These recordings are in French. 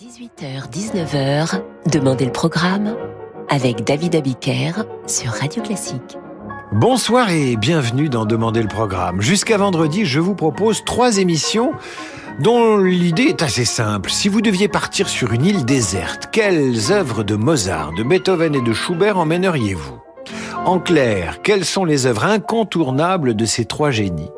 18h-19h, Demandez le programme avec David Abiker sur Radio Classique. Bonsoir et bienvenue dans Demandez le programme. Jusqu'à vendredi, je vous propose trois émissions dont l'idée est assez simple. Si vous deviez partir sur une île déserte, quelles œuvres de Mozart, de Beethoven et de Schubert emmèneriez-vous? En clair, quelles sont les œuvres incontournables de ces trois génies?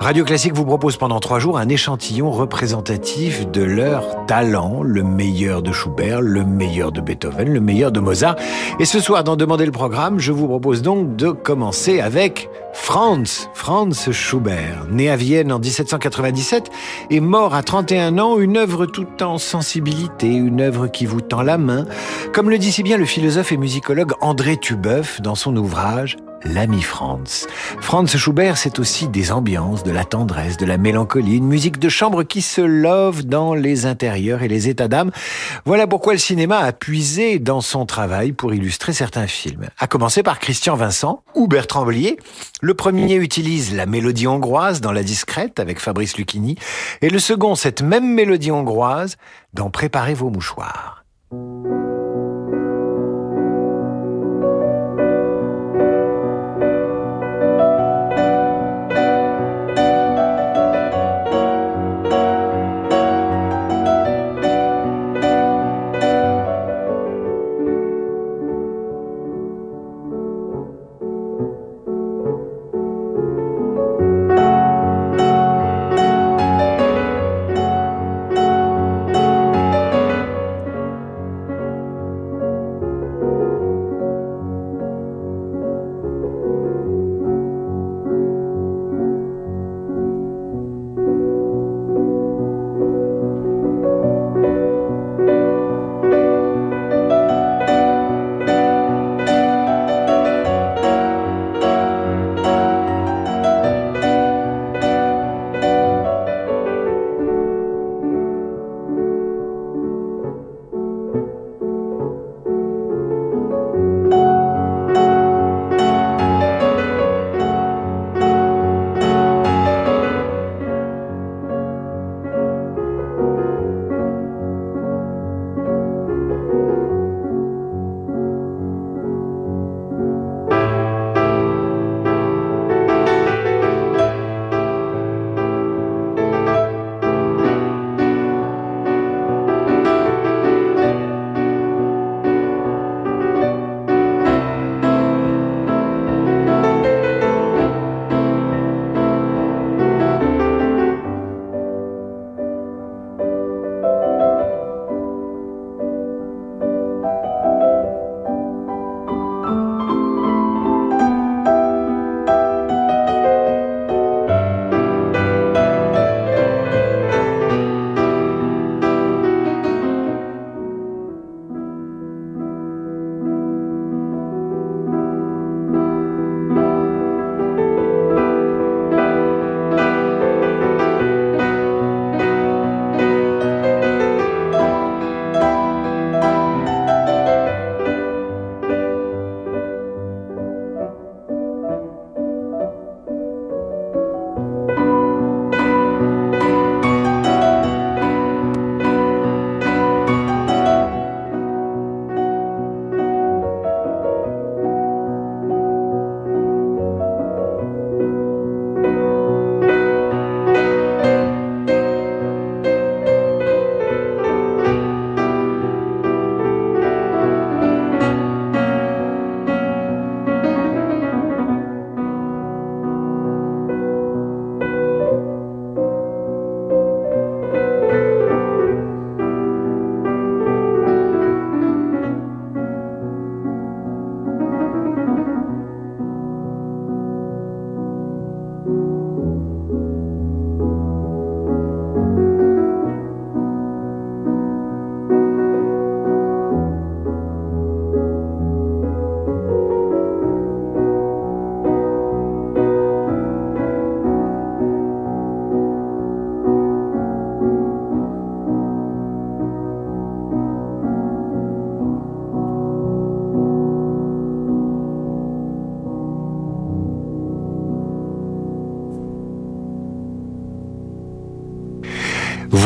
Radio Classique vous propose pendant trois jours un échantillon représentatif de leur talent, le meilleur de Schubert, le meilleur de Beethoven, le meilleur de Mozart. Et ce soir, dans Demander le programme, je vous propose donc de commencer avec Franz, Franz Schubert, né à Vienne en 1797 et mort à 31 ans, une œuvre tout en sensibilité, une œuvre qui vous tend la main, comme le dit si bien le philosophe et musicologue André Tubeuf dans son ouvrage l'ami Franz. Franz Schubert, c'est aussi des ambiances, de la tendresse, de la mélancolie, une musique de chambre qui se love dans les intérieurs et les états d'âme. Voilà pourquoi le cinéma a puisé dans son travail pour illustrer certains films. À commencer par Christian Vincent ou Bertrand Blier. Le premier utilise la mélodie hongroise dans La Discrète avec Fabrice Lucchini et le second cette même mélodie hongroise dans Préparez vos mouchoirs.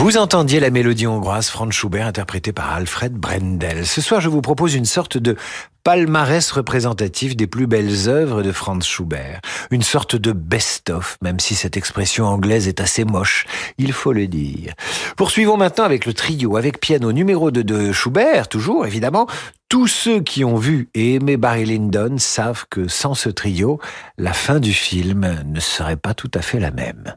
Vous entendiez la mélodie hongroise Franz Schubert interprétée par Alfred Brendel. Ce soir, je vous propose une sorte de palmarès représentatif des plus belles œuvres de Franz Schubert. Une sorte de best-of, même si cette expression anglaise est assez moche, il faut le dire. Poursuivons maintenant avec le trio, avec piano numéro 2 de Schubert, toujours évidemment. Tous ceux qui ont vu et aimé Barry Lyndon savent que sans ce trio, la fin du film ne serait pas tout à fait la même.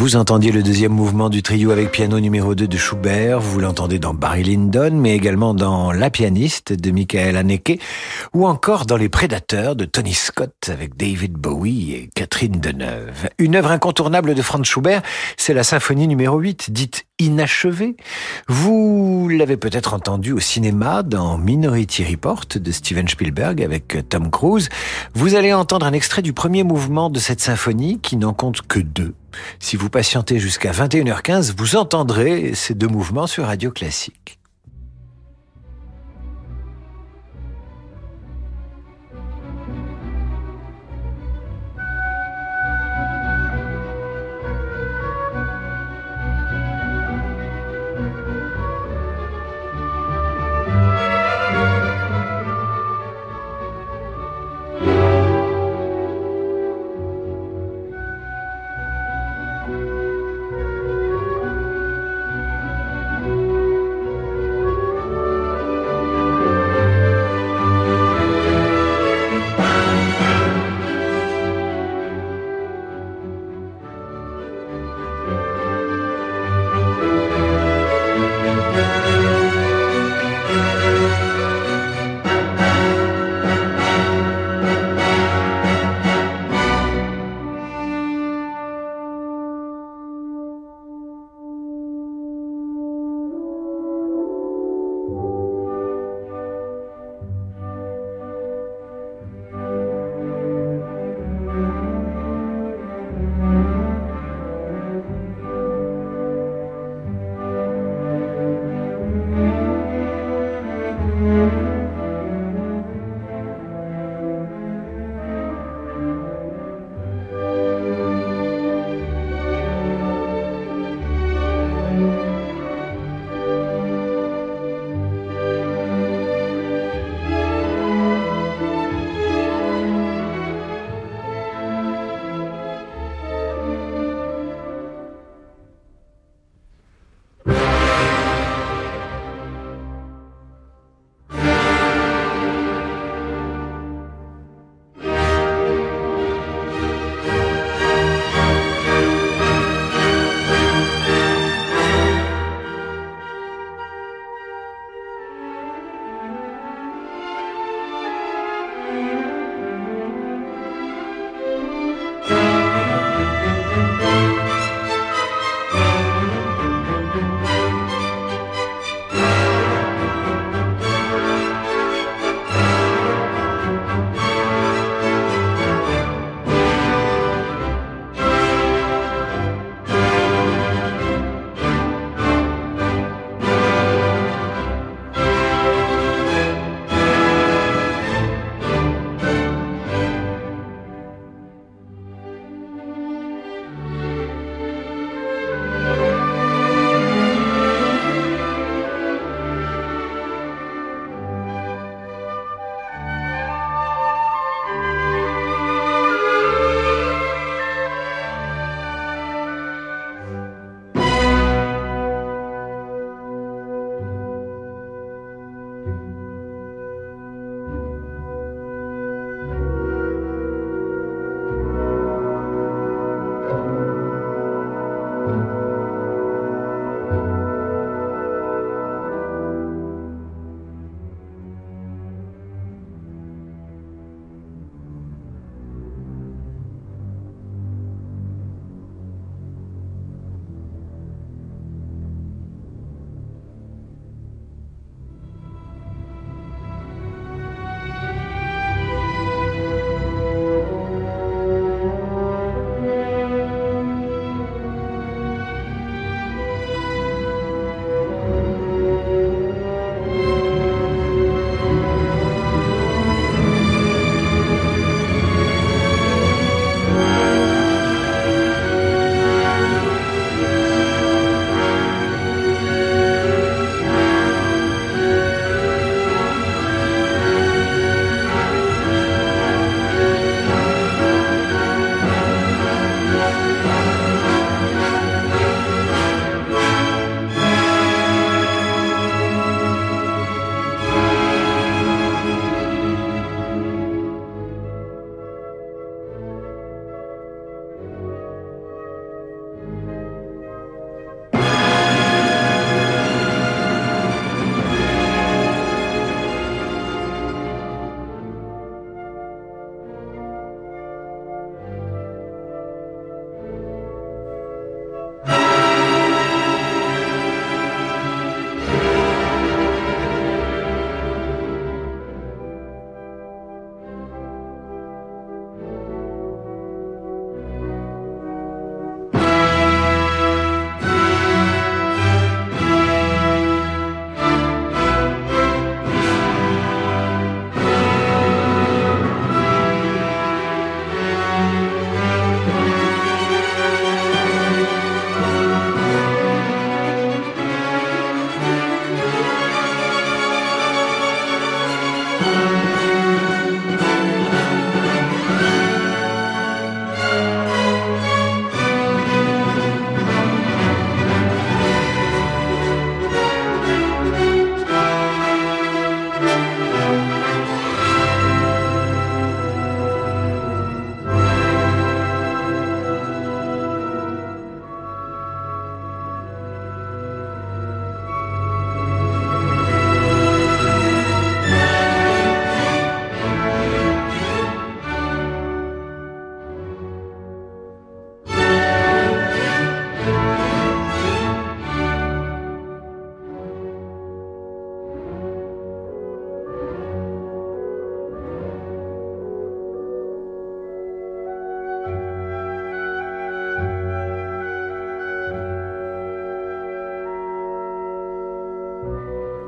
Vous entendiez le deuxième mouvement du trio avec piano numéro 2 de Schubert, vous l'entendez dans Barry Lyndon, mais également dans La pianiste de Michael Haneke, ou encore dans Les Prédateurs de Tony Scott avec David Bowie et Catherine Deneuve. Une œuvre incontournable de Franz Schubert, c'est la symphonie numéro 8, dite inachevée. Vous l'avez peut-être entendu au cinéma dans Minority Report de Steven Spielberg avec Tom Cruise. Vous allez entendre un extrait du premier mouvement de cette symphonie qui n'en compte que deux. Si vous patientez jusqu'à 21h15, vous entendrez ces deux mouvements sur Radio Classique.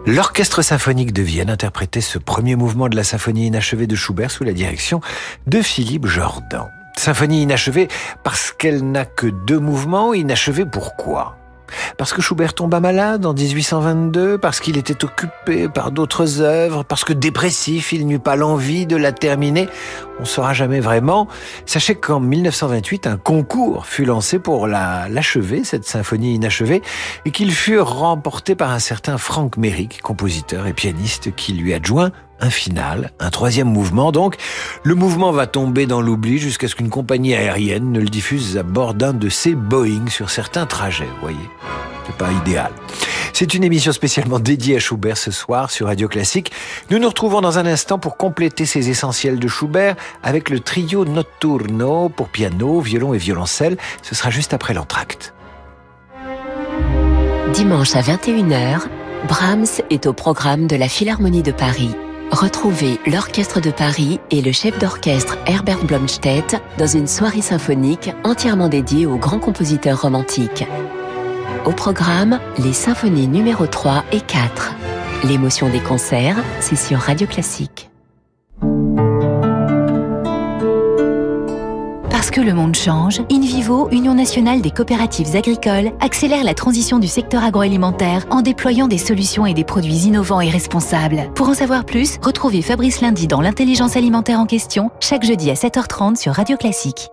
L'Orchestre symphonique de Vienne interprétait ce premier mouvement de la symphonie inachevée de Schubert sous la direction de Philippe Jordan. Symphonie inachevée parce qu'elle n'a que deux mouvements. Inachevée pourquoi? Parce que Schubert tomba malade en 1822, parce qu'il était occupé par d'autres œuvres, parce que dépressif, il n'eut pas l'envie de la terminer. On ne saura jamais vraiment. Sachez qu'en 1928, un concours fut lancé pour l'achever, cette symphonie inachevée, et qu'il fut remporté par un certain Frank Merrick, compositeur et pianiste, qui lui adjoint un final, un troisième mouvement. Donc, le mouvement va tomber dans l'oubli jusqu'à ce qu'une compagnie aérienne ne le diffuse à bord d'un de ses Boeing sur certains trajets, vous voyez. C'est pas idéal. C'est une émission spécialement dédiée à Schubert ce soir sur Radio Classique. Nous nous retrouvons dans un instant pour compléter ces essentiels de Schubert avec le trio Notturno pour piano, violon et violoncelle. Ce sera juste après l'entracte. Dimanche à 21h, Brahms est au programme de la Philharmonie de Paris. Retrouvez l'Orchestre de Paris et le chef d'orchestre Herbert Blomstedt dans une soirée symphonique entièrement dédiée aux grands compositeurs romantiques. Au programme, les symphonies numéro 3 et 4. L'émotion des concerts, c'est sur Radio Classique. Parce que le monde change, InVivo, Union nationale des coopératives agricoles, accélère la transition du secteur agroalimentaire en déployant des solutions et des produits innovants et responsables. Pour en savoir plus, retrouvez Fabrice Lundi dans l'intelligence alimentaire en question, chaque jeudi à 7h30 sur Radio Classique.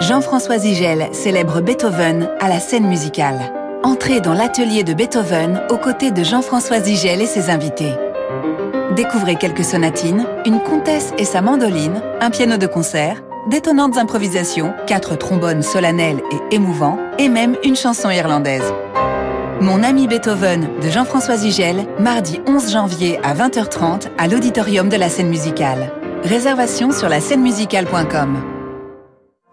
Jean-François Zigel célèbre Beethoven à la scène musicale. Entrez dans l'atelier de Beethoven aux côtés de Jean-François Zigel et ses invités. Découvrez quelques sonatines, une comtesse et sa mandoline, un piano de concert, d'étonnantes improvisations, quatre trombones solennels et émouvants, et même une chanson irlandaise. Mon ami Beethoven de Jean-François Zigel, mardi 11 janvier à 20h30 à l'auditorium de la scène musicale. Réservation sur la scènemusicale.com.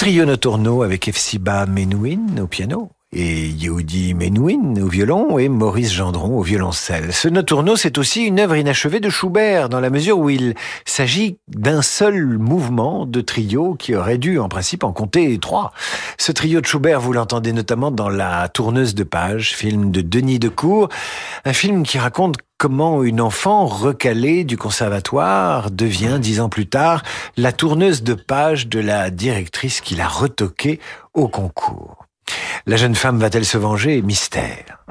Trio Notorno avec Efsiba Menouin au piano et Yehudi Menouin au violon et Maurice Gendron au violoncelle. Ce Noturno, c'est aussi une œuvre inachevée de Schubert, dans la mesure où il s'agit d'un seul mouvement de trio qui aurait dû, en principe, en compter trois. Ce trio de Schubert, vous l'entendez notamment dans La Tourneuse de Page, film de Denis Decour, un film qui raconte comment une enfant recalée du conservatoire devient, dix ans plus tard, la tourneuse de page de la directrice qui l'a retoquée au concours. La jeune femme va-t-elle se venger? Mystère.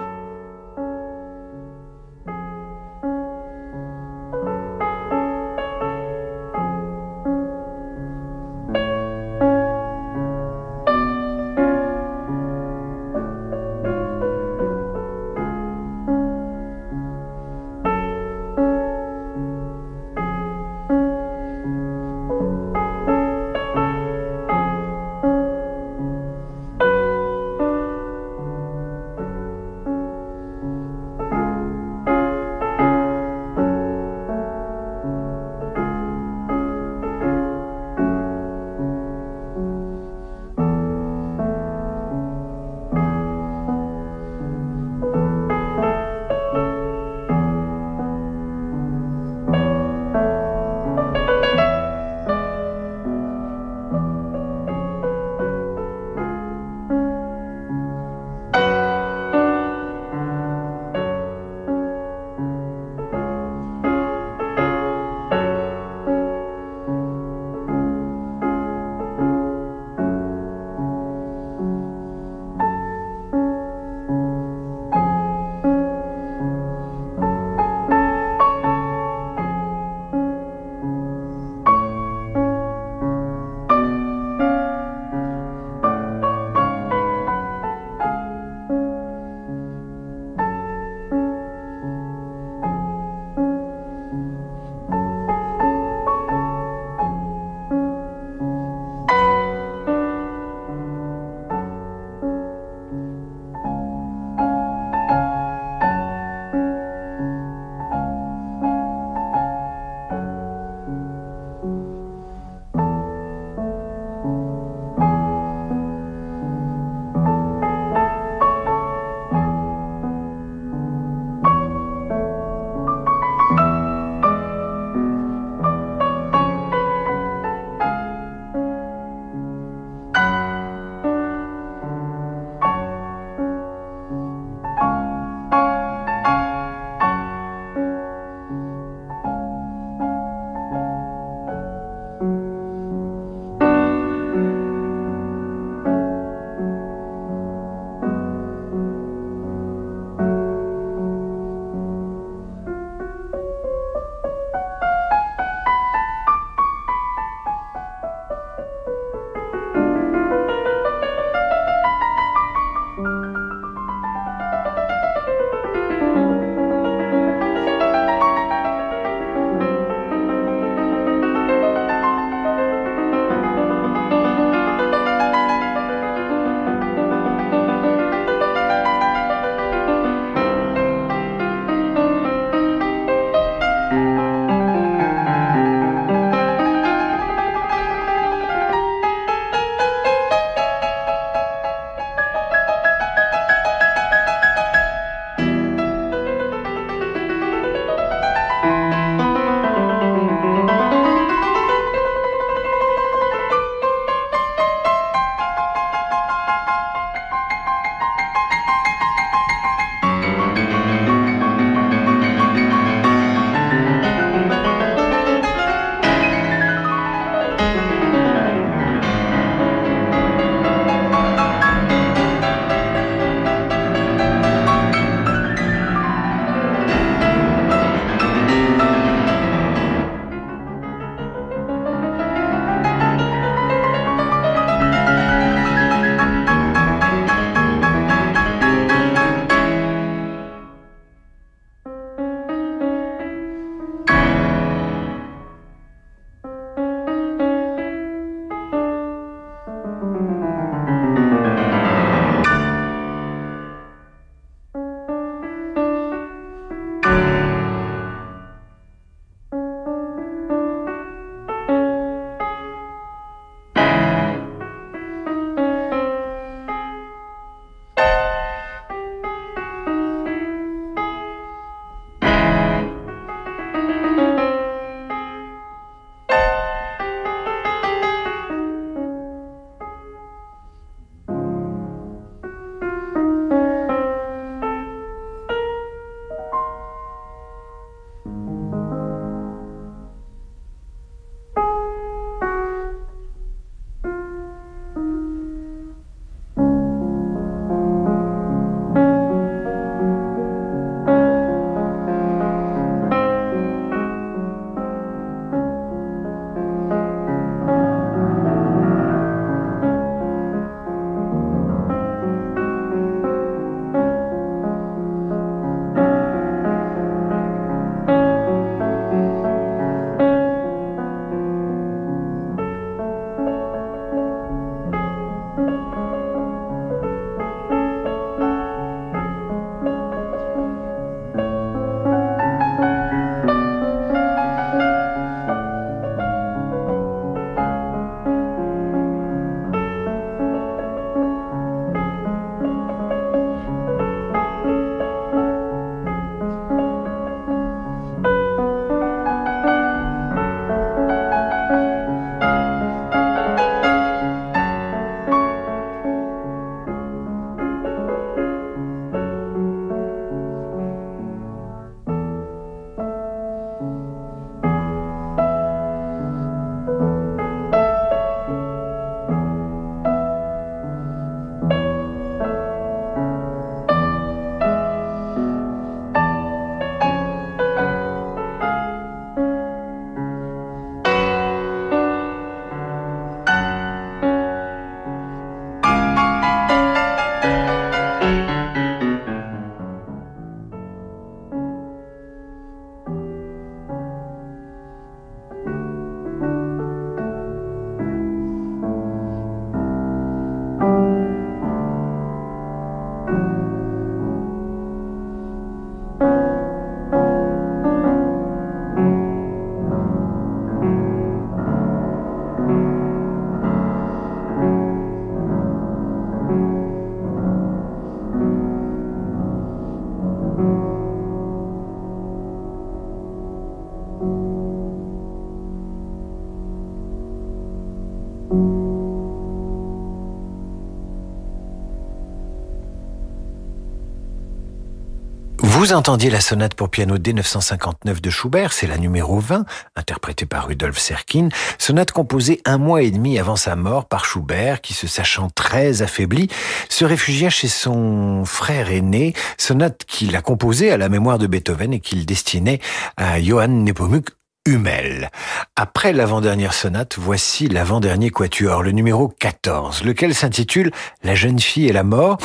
Vous entendiez la sonate pour piano D959 de Schubert, c'est la numéro 20, interprétée par Rudolf Serkin, sonate composée un mois et demi avant sa mort par Schubert, qui se sachant très affaibli, se réfugia chez son frère aîné, sonate qu'il a composée à la mémoire de Beethoven et qu'il destinait à Johann Nepomuk Hummel. Après l'avant-dernière sonate, voici l'avant-dernier quatuor, le numéro 14, lequel s'intitule La jeune fille et la mort.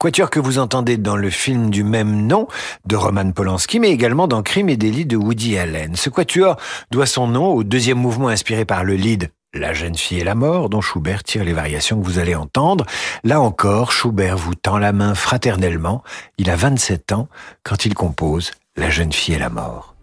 Quatuor que vous entendez dans le film du même nom de Roman Polanski, mais également dans Crime et délit de Woody Allen. Ce quatuor doit son nom au deuxième mouvement inspiré par le lead la jeune fille et la mort, dont Schubert tire les variations que vous allez entendre. Là encore, Schubert vous tend la main fraternellement. Il a 27 ans quand il compose La jeune fille et la mort.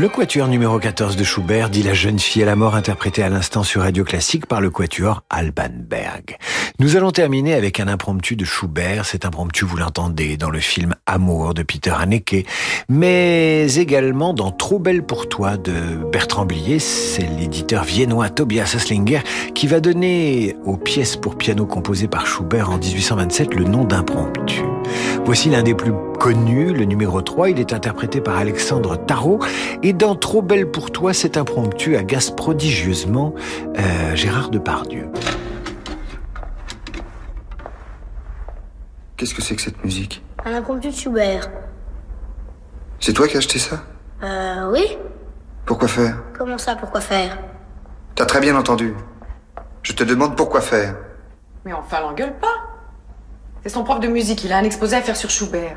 Le quatuor numéro 14 de Schubert dit la jeune fille à la mort interprétée à l'instant sur Radio Classique par le quatuor Alban Berg. Nous allons terminer avec un impromptu de Schubert. Cet impromptu, vous l'entendez dans le film Amour de Peter Haneke, mais également dans Trop belle pour toi de Bertrand Blier. C'est l'éditeur viennois Tobias Asslinger qui va donner aux pièces pour piano composées par Schubert en 1827 le nom d'impromptu. Voici l'un des plus connus, le numéro 3. Il est interprété par Alexandre Tarot. Et dans Trop belle pour toi, cet impromptu agace prodigieusement euh, Gérard Depardieu. Qu'est-ce que c'est que cette musique Un impromptu de Schubert. C'est toi qui as acheté ça Euh, oui Pourquoi faire Comment ça, pourquoi faire T'as très bien entendu. Je te demande pourquoi faire. Mais enfin, l'engueule pas. C'est son prof de musique, il a un exposé à faire sur Schubert.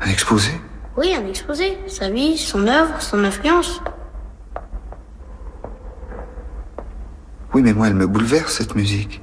Un exposé Oui, un exposé. Sa vie, son œuvre, son influence. Oui, mais moi, elle me bouleverse, cette musique.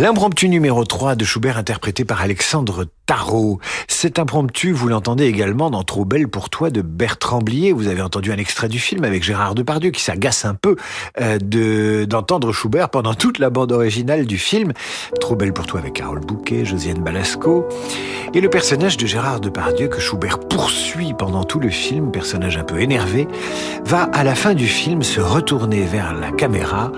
L'impromptu numéro 3 de Schubert interprété par Alexandre Tarot. Cet impromptu, vous l'entendez également dans Trop belle pour toi de Bertrand Blier. Vous avez entendu un extrait du film avec Gérard Depardieu qui s'agace un peu euh, de d'entendre Schubert pendant toute la bande originale du film. Trop belle pour toi avec Carole Bouquet, Josiane Balasco. Et le personnage de Gérard Depardieu que Schubert poursuit pendant tout le film, personnage un peu énervé, va à la fin du film se retourner vers la caméra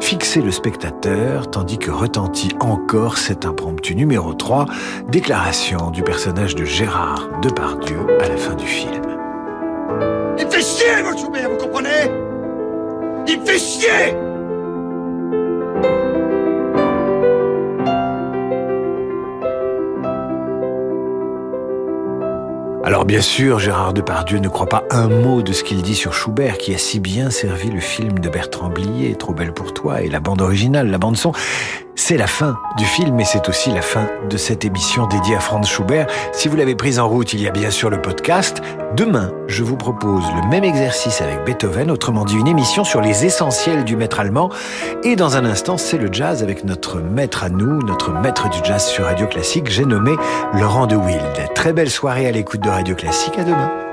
fixer le spectateur tandis que retentit encore cet impromptu numéro 3, déclaration du personnage de Gérard Depardieu à la fin du film. Il me fait chier, votre Schubert, vous comprenez? Il me fait chier Alors bien sûr, Gérard Depardieu ne croit pas un mot de ce qu'il dit sur Schubert, qui a si bien servi le film de Bertrand Blier, Trop belle pour toi, et la bande originale, la bande son. C'est la fin du film et c'est aussi la fin de cette émission dédiée à Franz Schubert. Si vous l'avez prise en route, il y a bien sûr le podcast. Demain, je vous propose le même exercice avec Beethoven, autrement dit une émission sur les essentiels du maître allemand. Et dans un instant, c'est le jazz avec notre maître à nous, notre maître du jazz sur Radio Classique, j'ai nommé Laurent de Wild. Très belle soirée à l'écoute de Radio Classique, à demain.